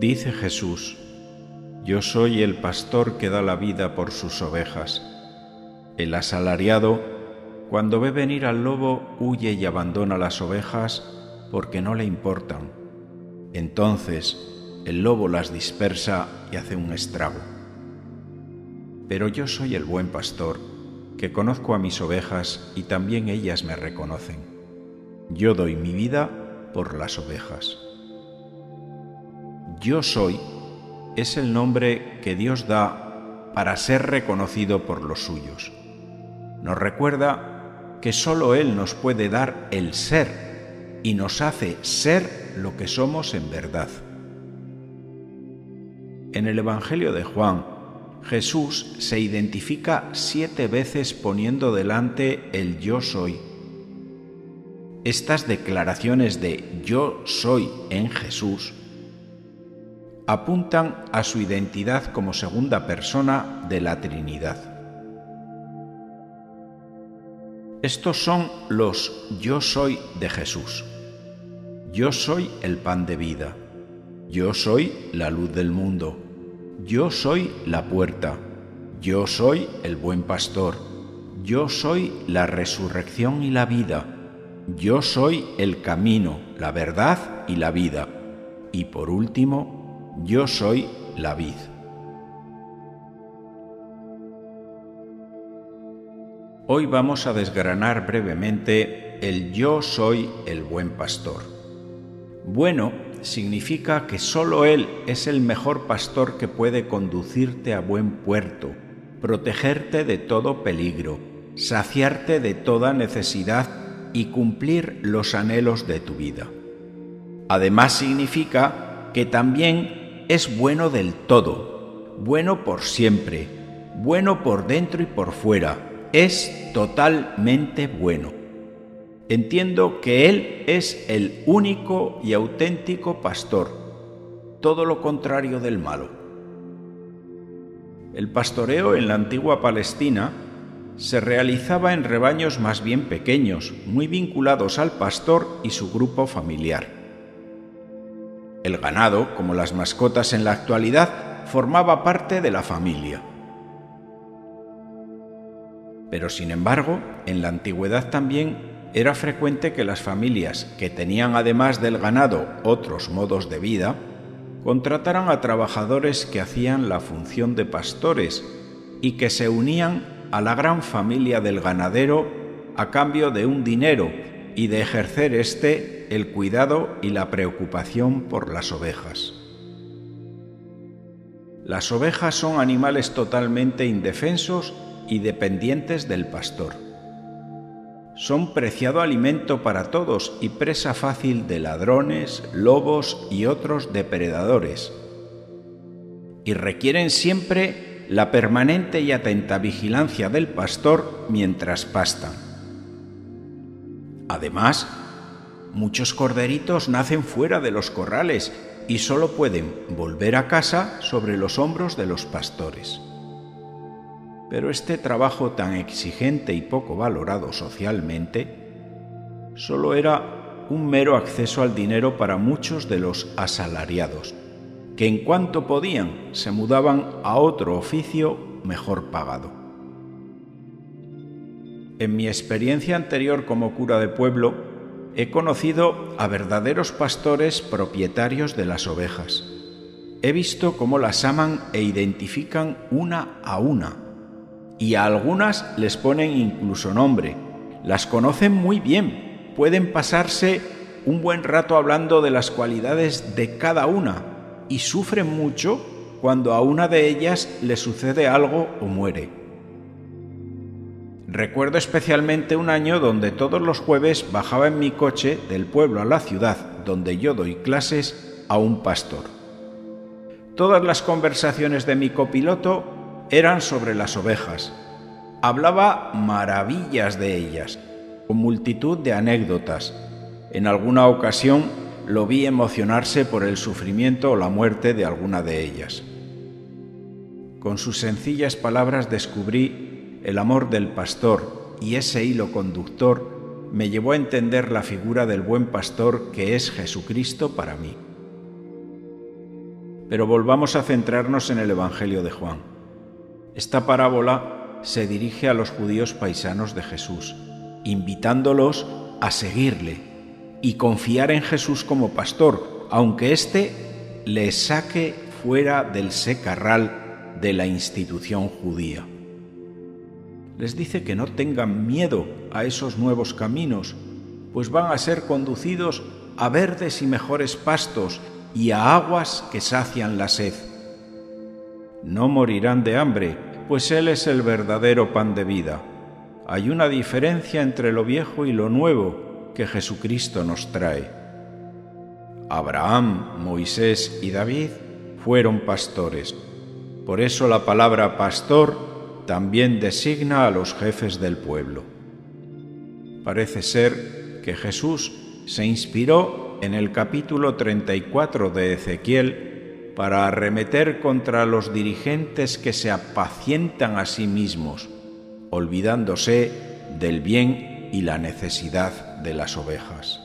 Dice Jesús, Yo soy el pastor que da la vida por sus ovejas. El asalariado, cuando ve venir al lobo, huye y abandona las ovejas porque no le importan. Entonces el lobo las dispersa y hace un estrago. Pero yo soy el buen pastor, que conozco a mis ovejas y también ellas me reconocen. Yo doy mi vida por las ovejas. Yo soy es el nombre que Dios da para ser reconocido por los suyos. Nos recuerda que sólo Él nos puede dar el ser y nos hace ser lo que somos en verdad. En el Evangelio de Juan, Jesús se identifica siete veces poniendo delante el yo soy. Estas declaraciones de yo soy en Jesús apuntan a su identidad como segunda persona de la Trinidad. Estos son los yo soy de Jesús. Yo soy el pan de vida. Yo soy la luz del mundo. Yo soy la puerta. Yo soy el buen pastor. Yo soy la resurrección y la vida. Yo soy el camino, la verdad y la vida. Y por último, yo soy la vid. Hoy vamos a desgranar brevemente el yo soy el buen pastor. Bueno significa que sólo Él es el mejor pastor que puede conducirte a buen puerto, protegerte de todo peligro, saciarte de toda necesidad y cumplir los anhelos de tu vida. Además significa que también es bueno del todo, bueno por siempre, bueno por dentro y por fuera, es totalmente bueno. Entiendo que Él es el único y auténtico pastor, todo lo contrario del malo. El pastoreo en la antigua Palestina se realizaba en rebaños más bien pequeños, muy vinculados al pastor y su grupo familiar. El ganado, como las mascotas en la actualidad, formaba parte de la familia. Pero sin embargo, en la antigüedad también era frecuente que las familias que tenían además del ganado otros modos de vida, contrataran a trabajadores que hacían la función de pastores y que se unían a la gran familia del ganadero a cambio de un dinero y de ejercer éste el cuidado y la preocupación por las ovejas. Las ovejas son animales totalmente indefensos y dependientes del pastor. Son preciado alimento para todos y presa fácil de ladrones, lobos y otros depredadores. Y requieren siempre la permanente y atenta vigilancia del pastor mientras pastan. Además, muchos corderitos nacen fuera de los corrales y solo pueden volver a casa sobre los hombros de los pastores. Pero este trabajo tan exigente y poco valorado socialmente solo era un mero acceso al dinero para muchos de los asalariados, que en cuanto podían se mudaban a otro oficio mejor pagado. En mi experiencia anterior como cura de pueblo, he conocido a verdaderos pastores propietarios de las ovejas. He visto cómo las aman e identifican una a una, y a algunas les ponen incluso nombre. Las conocen muy bien, pueden pasarse un buen rato hablando de las cualidades de cada una, y sufren mucho cuando a una de ellas le sucede algo o muere. Recuerdo especialmente un año donde todos los jueves bajaba en mi coche del pueblo a la ciudad, donde yo doy clases, a un pastor. Todas las conversaciones de mi copiloto eran sobre las ovejas. Hablaba maravillas de ellas, con multitud de anécdotas. En alguna ocasión lo vi emocionarse por el sufrimiento o la muerte de alguna de ellas. Con sus sencillas palabras descubrí el amor del pastor y ese hilo conductor me llevó a entender la figura del buen pastor que es Jesucristo para mí. Pero volvamos a centrarnos en el Evangelio de Juan. Esta parábola se dirige a los judíos paisanos de Jesús, invitándolos a seguirle y confiar en Jesús como pastor, aunque éste les saque fuera del secarral de la institución judía. Les dice que no tengan miedo a esos nuevos caminos, pues van a ser conducidos a verdes y mejores pastos y a aguas que sacian la sed. No morirán de hambre, pues Él es el verdadero pan de vida. Hay una diferencia entre lo viejo y lo nuevo que Jesucristo nos trae. Abraham, Moisés y David fueron pastores. Por eso la palabra pastor también designa a los jefes del pueblo. Parece ser que Jesús se inspiró en el capítulo 34 de Ezequiel para arremeter contra los dirigentes que se apacientan a sí mismos, olvidándose del bien y la necesidad de las ovejas.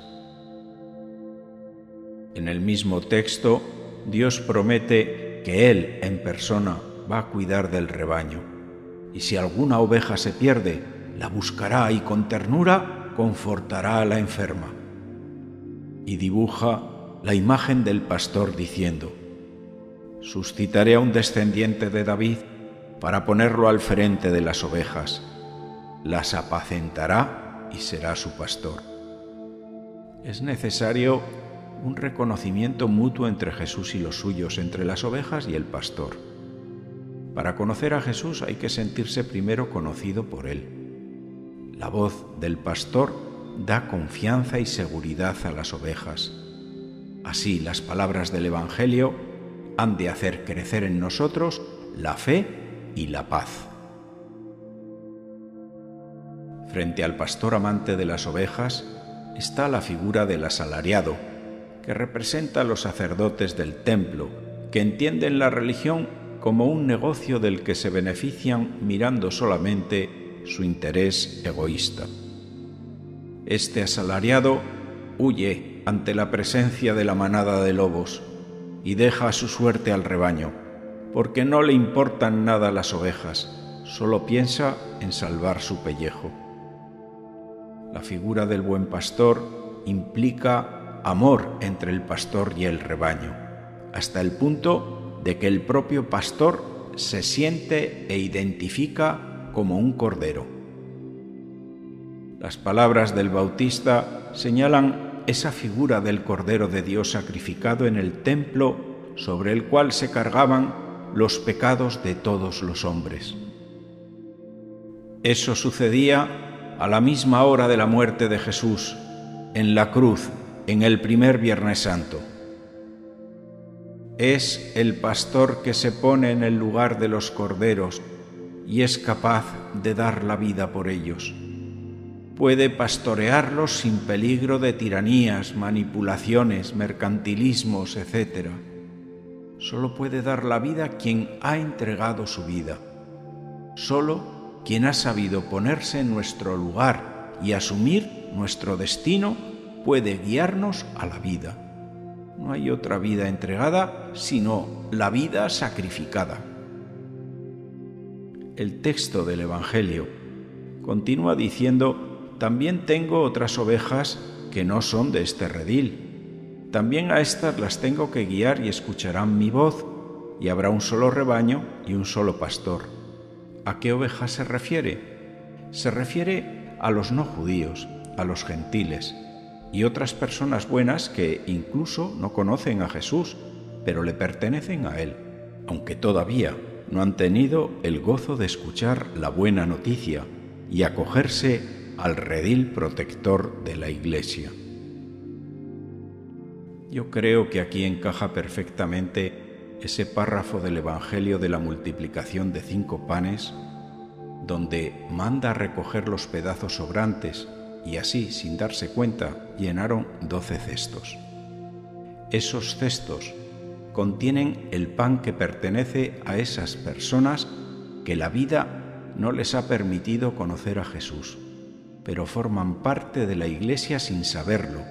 En el mismo texto, Dios promete que Él en persona va a cuidar del rebaño, y si alguna oveja se pierde, la buscará y con ternura confortará a la enferma. Y dibuja la imagen del pastor diciendo, suscitaré a un descendiente de David para ponerlo al frente de las ovejas, las apacentará y será su pastor. Es necesario un reconocimiento mutuo entre Jesús y los suyos, entre las ovejas y el pastor. Para conocer a Jesús hay que sentirse primero conocido por Él. La voz del pastor da confianza y seguridad a las ovejas. Así las palabras del Evangelio han de hacer crecer en nosotros la fe y la paz. Frente al pastor amante de las ovejas está la figura del asalariado, que representa a los sacerdotes del templo, que entienden la religión como un negocio del que se benefician mirando solamente su interés egoísta. Este asalariado huye ante la presencia de la manada de lobos y deja su suerte al rebaño, porque no le importan nada las ovejas, solo piensa en salvar su pellejo. La figura del buen pastor implica amor entre el pastor y el rebaño, hasta el punto de que el propio pastor se siente e identifica como un cordero. Las palabras del Bautista señalan esa figura del Cordero de Dios sacrificado en el templo sobre el cual se cargaban los pecados de todos los hombres. Eso sucedía a la misma hora de la muerte de Jesús, en la cruz en el primer Viernes Santo. Es el pastor que se pone en el lugar de los corderos y es capaz de dar la vida por ellos. Puede pastorearlos sin peligro de tiranías, manipulaciones, mercantilismos, etc. Solo puede dar la vida quien ha entregado su vida. Solo quien ha sabido ponerse en nuestro lugar y asumir nuestro destino puede guiarnos a la vida. No hay otra vida entregada sino la vida sacrificada. El texto del Evangelio continúa diciendo, también tengo otras ovejas que no son de este redil. También a estas las tengo que guiar y escucharán mi voz, y habrá un solo rebaño y un solo pastor. ¿A qué ovejas se refiere? Se refiere a los no judíos, a los gentiles, y otras personas buenas que incluso no conocen a Jesús, pero le pertenecen a Él, aunque todavía no han tenido el gozo de escuchar la buena noticia y acogerse al redil protector de la Iglesia. Yo creo que aquí encaja perfectamente ese párrafo del Evangelio de la multiplicación de cinco panes, donde manda recoger los pedazos sobrantes y así, sin darse cuenta, llenaron doce cestos. Esos cestos contienen el pan que pertenece a esas personas que la vida no les ha permitido conocer a Jesús, pero forman parte de la Iglesia sin saberlo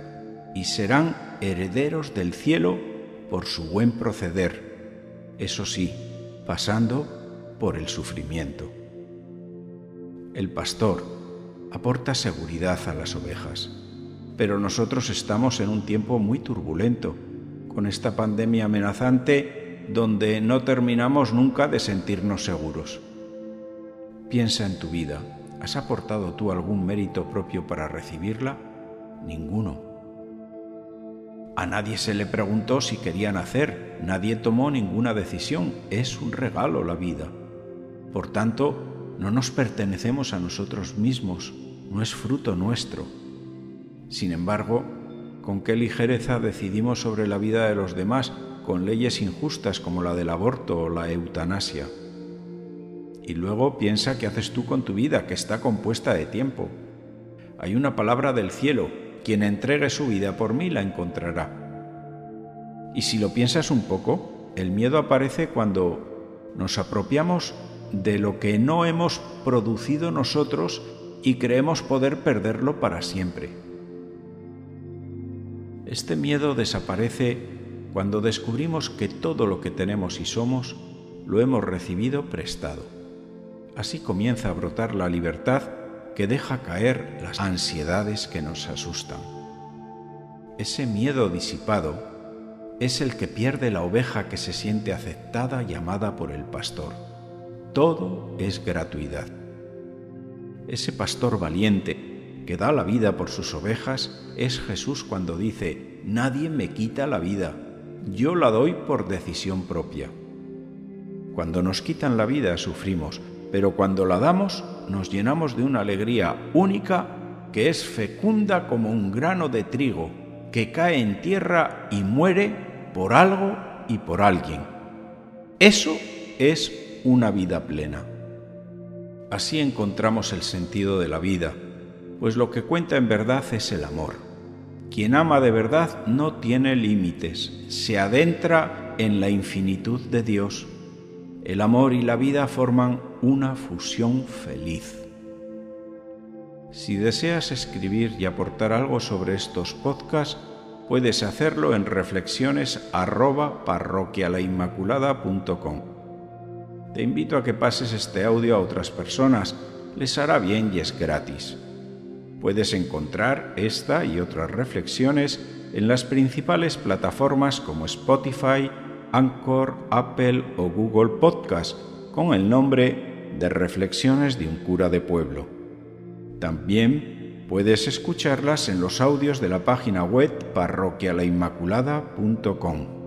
y serán herederos del cielo por su buen proceder, eso sí, pasando por el sufrimiento. El pastor aporta seguridad a las ovejas, pero nosotros estamos en un tiempo muy turbulento, con esta pandemia amenazante donde no terminamos nunca de sentirnos seguros. Piensa en tu vida. ¿Has aportado tú algún mérito propio para recibirla? Ninguno. A nadie se le preguntó si quería nacer, nadie tomó ninguna decisión, es un regalo la vida. Por tanto, no nos pertenecemos a nosotros mismos, no es fruto nuestro. Sin embargo, con qué ligereza decidimos sobre la vida de los demás con leyes injustas como la del aborto o la eutanasia. Y luego piensa qué haces tú con tu vida, que está compuesta de tiempo. Hay una palabra del cielo, quien entregue su vida por mí la encontrará. Y si lo piensas un poco, el miedo aparece cuando nos apropiamos de lo que no hemos producido nosotros y creemos poder perderlo para siempre. Este miedo desaparece cuando descubrimos que todo lo que tenemos y somos lo hemos recibido prestado. Así comienza a brotar la libertad que deja caer las ansiedades que nos asustan. Ese miedo disipado es el que pierde la oveja que se siente aceptada y amada por el pastor. Todo es gratuidad. Ese pastor valiente que da la vida por sus ovejas es Jesús cuando dice, nadie me quita la vida, yo la doy por decisión propia. Cuando nos quitan la vida sufrimos, pero cuando la damos nos llenamos de una alegría única que es fecunda como un grano de trigo que cae en tierra y muere por algo y por alguien. Eso es una vida plena. Así encontramos el sentido de la vida, pues lo que cuenta en verdad es el amor. Quien ama de verdad no tiene límites, se adentra en la infinitud de Dios el amor y la vida forman una fusión feliz. Si deseas escribir y aportar algo sobre estos podcasts, puedes hacerlo en reflexiones arroba Te invito a que pases este audio a otras personas, les hará bien y es gratis. Puedes encontrar esta y otras reflexiones en las principales plataformas como Spotify, Anchor, Apple o Google Podcast con el nombre de Reflexiones de un cura de pueblo. También puedes escucharlas en los audios de la página web parroquialainmaculada.com.